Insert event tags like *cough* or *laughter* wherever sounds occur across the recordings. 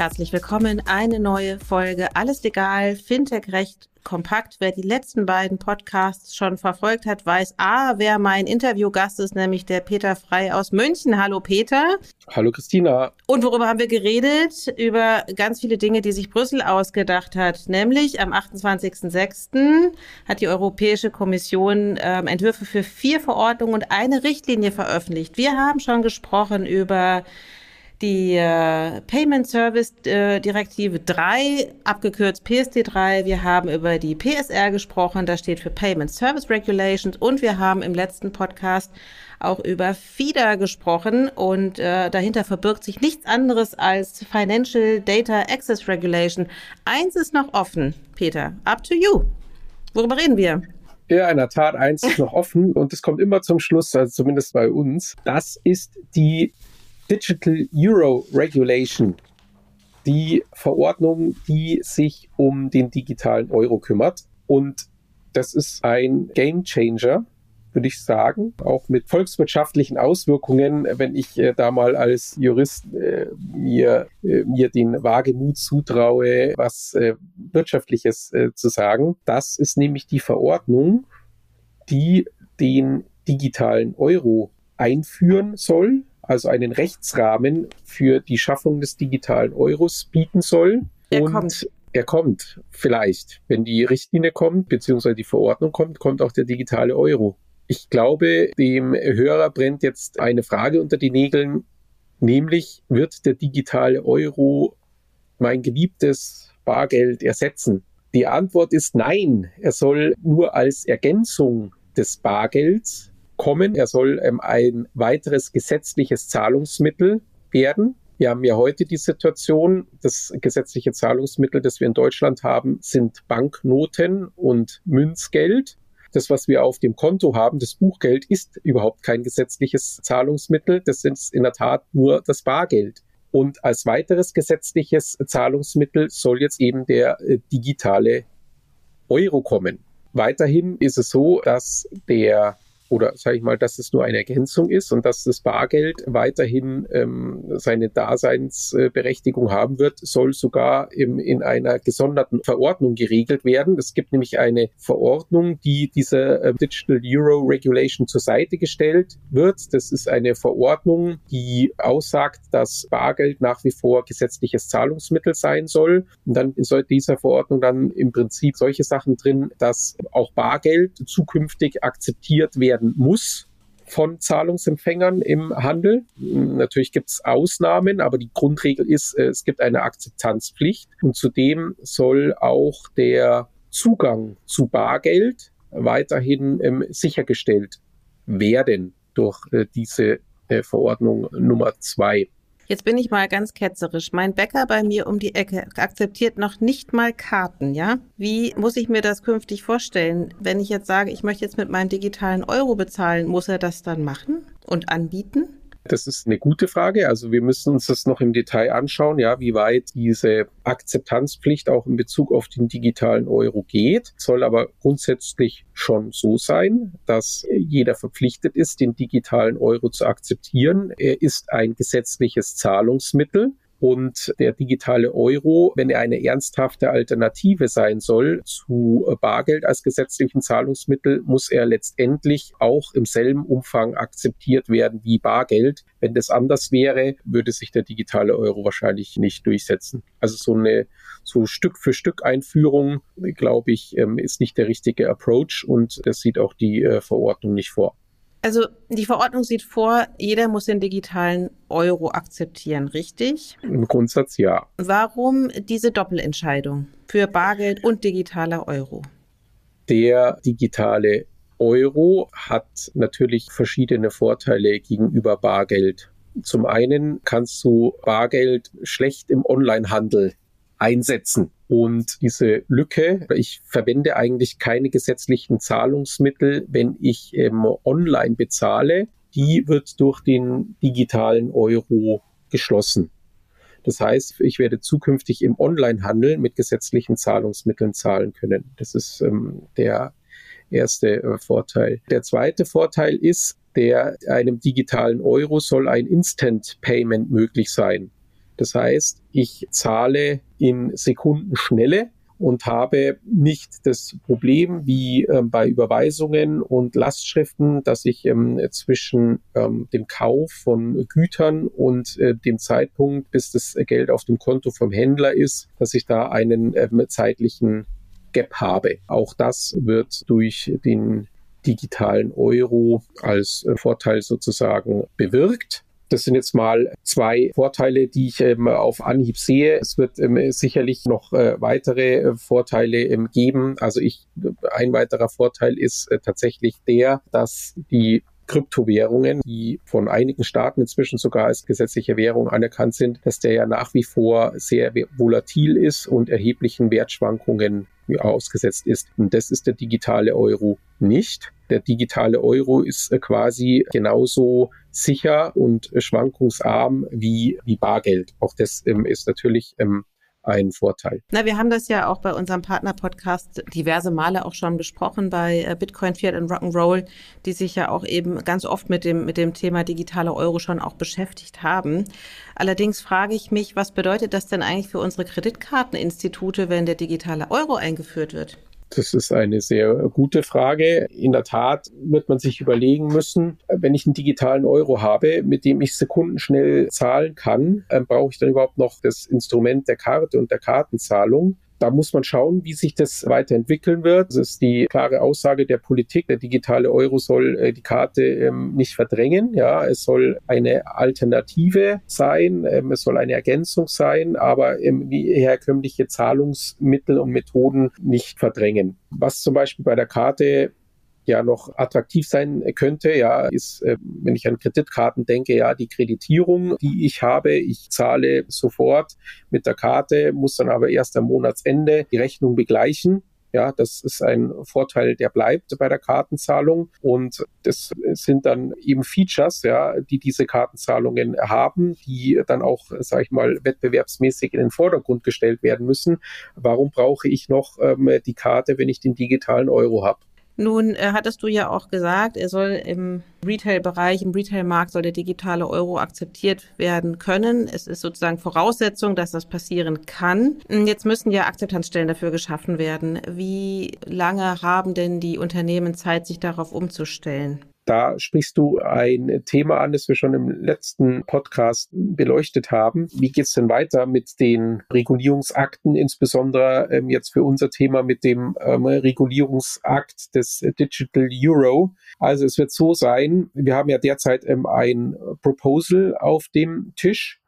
Herzlich willkommen, eine neue Folge Alles Legal, Fintech Recht kompakt. Wer die letzten beiden Podcasts schon verfolgt hat, weiß A, wer mein Interviewgast ist, nämlich der Peter Frei aus München. Hallo Peter. Hallo Christina. Und worüber haben wir geredet? Über ganz viele Dinge, die sich Brüssel ausgedacht hat. Nämlich am 28.06. hat die Europäische Kommission ähm, Entwürfe für vier Verordnungen und eine Richtlinie veröffentlicht. Wir haben schon gesprochen über die äh, Payment Service äh, Direktive 3, abgekürzt PSD 3. Wir haben über die PSR gesprochen, das steht für Payment Service Regulations. Und wir haben im letzten Podcast auch über FIDA gesprochen. Und äh, dahinter verbirgt sich nichts anderes als Financial Data Access Regulation. Eins ist noch offen, Peter. Up to you. Worüber reden wir? Ja, in der Tat, eins ist noch offen und es kommt immer zum Schluss, also zumindest bei uns. Das ist die Digital Euro Regulation, die Verordnung, die sich um den digitalen Euro kümmert. Und das ist ein Game Changer, würde ich sagen, auch mit volkswirtschaftlichen Auswirkungen, wenn ich äh, da mal als Jurist äh, mir, äh, mir den Wagemut zutraue, was äh, Wirtschaftliches äh, zu sagen. Das ist nämlich die Verordnung, die den digitalen Euro einführen soll also einen Rechtsrahmen für die Schaffung des digitalen Euros bieten soll. Er und kommt. Er kommt vielleicht. Wenn die Richtlinie kommt, beziehungsweise die Verordnung kommt, kommt auch der digitale Euro. Ich glaube, dem Hörer brennt jetzt eine Frage unter die Nägeln, nämlich wird der digitale Euro mein geliebtes Bargeld ersetzen? Die Antwort ist nein. Er soll nur als Ergänzung des Bargelds kommen. Er soll ähm, ein weiteres gesetzliches Zahlungsmittel werden. Wir haben ja heute die Situation, das gesetzliche Zahlungsmittel, das wir in Deutschland haben, sind Banknoten und Münzgeld. Das, was wir auf dem Konto haben, das Buchgeld, ist überhaupt kein gesetzliches Zahlungsmittel. Das ist in der Tat nur das Bargeld. Und als weiteres gesetzliches Zahlungsmittel soll jetzt eben der äh, digitale Euro kommen. Weiterhin ist es so, dass der oder sage ich mal, dass es nur eine Ergänzung ist und dass das Bargeld weiterhin ähm, seine Daseinsberechtigung haben wird, soll sogar im, in einer gesonderten Verordnung geregelt werden. Es gibt nämlich eine Verordnung, die dieser äh, Digital Euro Regulation zur Seite gestellt wird. Das ist eine Verordnung, die aussagt, dass Bargeld nach wie vor gesetzliches Zahlungsmittel sein soll. Und dann ist dieser Verordnung dann im Prinzip solche Sachen drin, dass auch Bargeld zukünftig akzeptiert werden werden muss von Zahlungsempfängern im Handel. Natürlich gibt es Ausnahmen, aber die Grundregel ist, äh, es gibt eine Akzeptanzpflicht und zudem soll auch der Zugang zu Bargeld weiterhin ähm, sichergestellt werden durch äh, diese äh, Verordnung Nummer zwei. Jetzt bin ich mal ganz ketzerisch. Mein Bäcker bei mir um die Ecke akzeptiert noch nicht mal Karten, ja? Wie muss ich mir das künftig vorstellen? Wenn ich jetzt sage, ich möchte jetzt mit meinem digitalen Euro bezahlen, muss er das dann machen und anbieten? Das ist eine gute Frage. Also wir müssen uns das noch im Detail anschauen, ja, wie weit diese Akzeptanzpflicht auch in Bezug auf den digitalen Euro geht. Soll aber grundsätzlich schon so sein, dass jeder verpflichtet ist, den digitalen Euro zu akzeptieren. Er ist ein gesetzliches Zahlungsmittel. Und der digitale Euro, wenn er eine ernsthafte Alternative sein soll zu Bargeld als gesetzlichen Zahlungsmittel, muss er letztendlich auch im selben Umfang akzeptiert werden wie Bargeld. Wenn das anders wäre, würde sich der digitale Euro wahrscheinlich nicht durchsetzen. Also so eine so Stück für Stück Einführung, glaube ich, ähm, ist nicht der richtige Approach und das sieht auch die äh, Verordnung nicht vor. Also die Verordnung sieht vor, jeder muss den digitalen Euro akzeptieren, richtig? Im Grundsatz ja. Warum diese Doppelentscheidung für Bargeld und digitaler Euro? Der digitale Euro hat natürlich verschiedene Vorteile gegenüber Bargeld. Zum einen kannst du Bargeld schlecht im Onlinehandel einsetzen. Und diese Lücke, ich verwende eigentlich keine gesetzlichen Zahlungsmittel, wenn ich ähm, online bezahle, die wird durch den digitalen Euro geschlossen. Das heißt, ich werde zukünftig im Onlinehandel mit gesetzlichen Zahlungsmitteln zahlen können. Das ist ähm, der erste äh, Vorteil. Der zweite Vorteil ist, der einem digitalen Euro soll ein Instant Payment möglich sein. Das heißt, ich zahle in Sekundenschnelle und habe nicht das Problem wie äh, bei Überweisungen und Lastschriften, dass ich ähm, zwischen ähm, dem Kauf von Gütern und äh, dem Zeitpunkt, bis das Geld auf dem Konto vom Händler ist, dass ich da einen ähm, zeitlichen Gap habe. Auch das wird durch den digitalen Euro als äh, Vorteil sozusagen bewirkt. Das sind jetzt mal zwei Vorteile, die ich ähm, auf Anhieb sehe. Es wird ähm, sicherlich noch äh, weitere äh, Vorteile ähm, geben. Also ich, ein weiterer Vorteil ist äh, tatsächlich der, dass die Kryptowährungen, die von einigen Staaten inzwischen sogar als gesetzliche Währung anerkannt sind, dass der ja nach wie vor sehr volatil ist und erheblichen Wertschwankungen ausgesetzt ist. Und das ist der digitale Euro nicht. Der digitale Euro ist äh, quasi genauso sicher und schwankungsarm wie, wie Bargeld. Auch das ähm, ist natürlich ähm, ein Vorteil. Na, wir haben das ja auch bei unserem Partner-Podcast diverse Male auch schon besprochen bei äh, Bitcoin, Fiat und Rock'n'Roll, die sich ja auch eben ganz oft mit dem, mit dem Thema digitale Euro schon auch beschäftigt haben. Allerdings frage ich mich, was bedeutet das denn eigentlich für unsere Kreditkarteninstitute, wenn der digitale Euro eingeführt wird? Das ist eine sehr gute Frage. In der Tat wird man sich überlegen müssen, wenn ich einen digitalen Euro habe, mit dem ich sekundenschnell zahlen kann, äh, brauche ich dann überhaupt noch das Instrument der Karte und der Kartenzahlung. Da muss man schauen, wie sich das weiterentwickeln wird. Das ist die klare Aussage der Politik. Der digitale Euro soll äh, die Karte ähm, nicht verdrängen. Ja, es soll eine Alternative sein. Ähm, es soll eine Ergänzung sein, aber wie herkömmliche Zahlungsmittel und Methoden nicht verdrängen. Was zum Beispiel bei der Karte ja noch attraktiv sein könnte, ja, ist, äh, wenn ich an Kreditkarten denke, ja, die Kreditierung, die ich habe, ich zahle sofort mit der Karte, muss dann aber erst am Monatsende die Rechnung begleichen. Ja, das ist ein Vorteil, der bleibt bei der Kartenzahlung. Und das sind dann eben Features, ja, die diese Kartenzahlungen haben, die dann auch, sage ich mal, wettbewerbsmäßig in den Vordergrund gestellt werden müssen. Warum brauche ich noch ähm, die Karte, wenn ich den digitalen Euro habe? Nun äh, hattest du ja auch gesagt, er soll im Retail-Bereich, im Retail-Markt soll der digitale Euro akzeptiert werden können. Es ist sozusagen Voraussetzung, dass das passieren kann. Jetzt müssen ja Akzeptanzstellen dafür geschaffen werden. Wie lange haben denn die Unternehmen Zeit, sich darauf umzustellen? Da sprichst du ein Thema an, das wir schon im letzten Podcast beleuchtet haben. Wie geht es denn weiter mit den Regulierungsakten, insbesondere ähm, jetzt für unser Thema mit dem ähm, Regulierungsakt des Digital Euro? Also es wird so sein, wir haben ja derzeit ähm, ein Proposal auf dem Tisch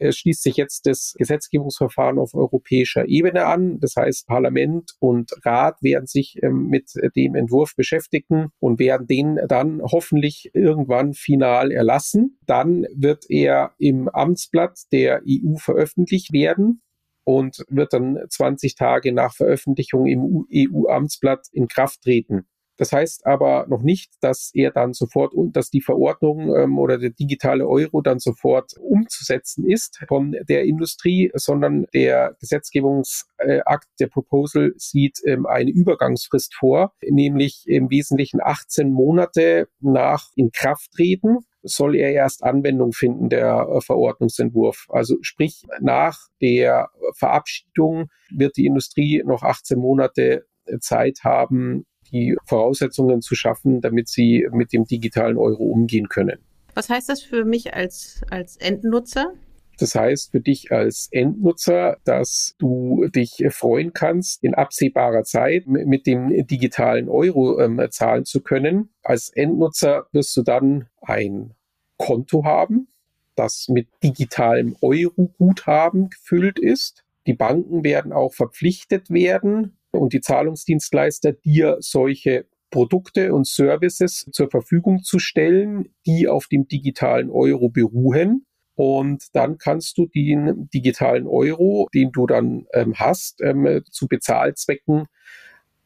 schließt sich jetzt das Gesetzgebungsverfahren auf europäischer Ebene an. Das heißt, Parlament und Rat werden sich ähm, mit dem Entwurf beschäftigen und werden den dann hoffentlich irgendwann final erlassen. Dann wird er im Amtsblatt der EU veröffentlicht werden und wird dann 20 Tage nach Veröffentlichung im EU-Amtsblatt in Kraft treten. Das heißt aber noch nicht, dass er dann sofort und dass die Verordnung ähm, oder der digitale Euro dann sofort umzusetzen ist von der Industrie, sondern der Gesetzgebungsakt, der Proposal sieht ähm, eine Übergangsfrist vor, nämlich im Wesentlichen 18 Monate nach Inkrafttreten soll er erst Anwendung finden, der äh, Verordnungsentwurf. Also sprich, nach der Verabschiedung wird die Industrie noch 18 Monate Zeit haben, die Voraussetzungen zu schaffen, damit sie mit dem digitalen Euro umgehen können. Was heißt das für mich als, als Endnutzer? Das heißt für dich als Endnutzer, dass du dich freuen kannst, in absehbarer Zeit mit dem digitalen Euro ähm, zahlen zu können. Als Endnutzer wirst du dann ein Konto haben, das mit digitalem Euro-Guthaben gefüllt ist. Die Banken werden auch verpflichtet werden, und die Zahlungsdienstleister dir solche Produkte und Services zur Verfügung zu stellen, die auf dem digitalen Euro beruhen. Und dann kannst du den digitalen Euro, den du dann ähm, hast, ähm, zu Bezahlzwecken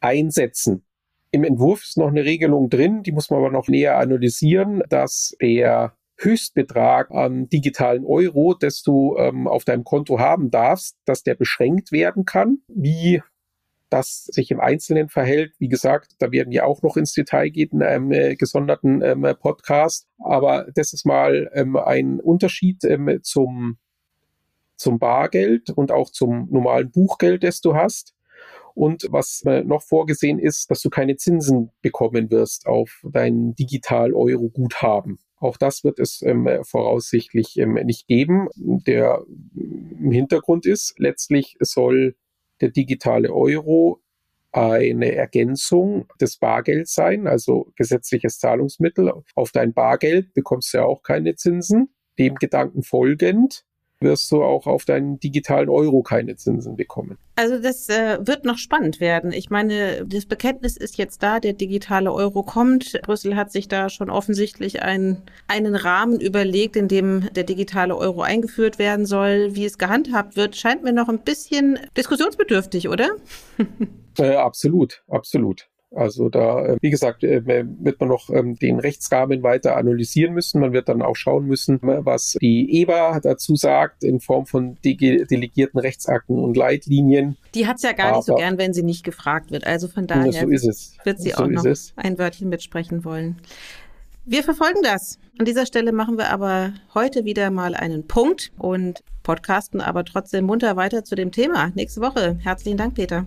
einsetzen. Im Entwurf ist noch eine Regelung drin, die muss man aber noch näher analysieren, dass der Höchstbetrag an digitalen Euro, das du ähm, auf deinem Konto haben darfst, dass der beschränkt werden kann. Wie das sich im Einzelnen verhält, wie gesagt, da werden wir auch noch ins Detail gehen in einem äh, gesonderten ähm, Podcast. Aber das ist mal ähm, ein Unterschied ähm, zum, zum Bargeld und auch zum normalen Buchgeld, das du hast. Und was äh, noch vorgesehen ist, dass du keine Zinsen bekommen wirst auf dein Digital-Euro-Guthaben. Auch das wird es ähm, voraussichtlich ähm, nicht geben. Der im Hintergrund ist, letztlich soll der digitale Euro eine Ergänzung des Bargelds sein, also gesetzliches Zahlungsmittel. Auf dein Bargeld bekommst du ja auch keine Zinsen. Dem Gedanken folgend wirst du auch auf deinen digitalen Euro keine Zinsen bekommen. Also das äh, wird noch spannend werden. Ich meine, das Bekenntnis ist jetzt da, der digitale Euro kommt. Brüssel hat sich da schon offensichtlich ein, einen Rahmen überlegt, in dem der digitale Euro eingeführt werden soll. Wie es gehandhabt wird, scheint mir noch ein bisschen diskussionsbedürftig, oder? *laughs* äh, absolut, absolut. Also da, äh, wie gesagt, äh, wird man noch ähm, den Rechtsrahmen weiter analysieren müssen. Man wird dann auch schauen müssen, äh, was die EBA dazu sagt in Form von delegierten Rechtsakten und Leitlinien. Die hat es ja gar Aber, nicht so gern, wenn sie nicht gefragt wird. Also von daher so wird sie so auch noch es. ein Wörtchen mitsprechen wollen. Wir verfolgen das. An dieser Stelle machen wir aber heute wieder mal einen Punkt und podcasten aber trotzdem munter weiter zu dem Thema. Nächste Woche. Herzlichen Dank, Peter.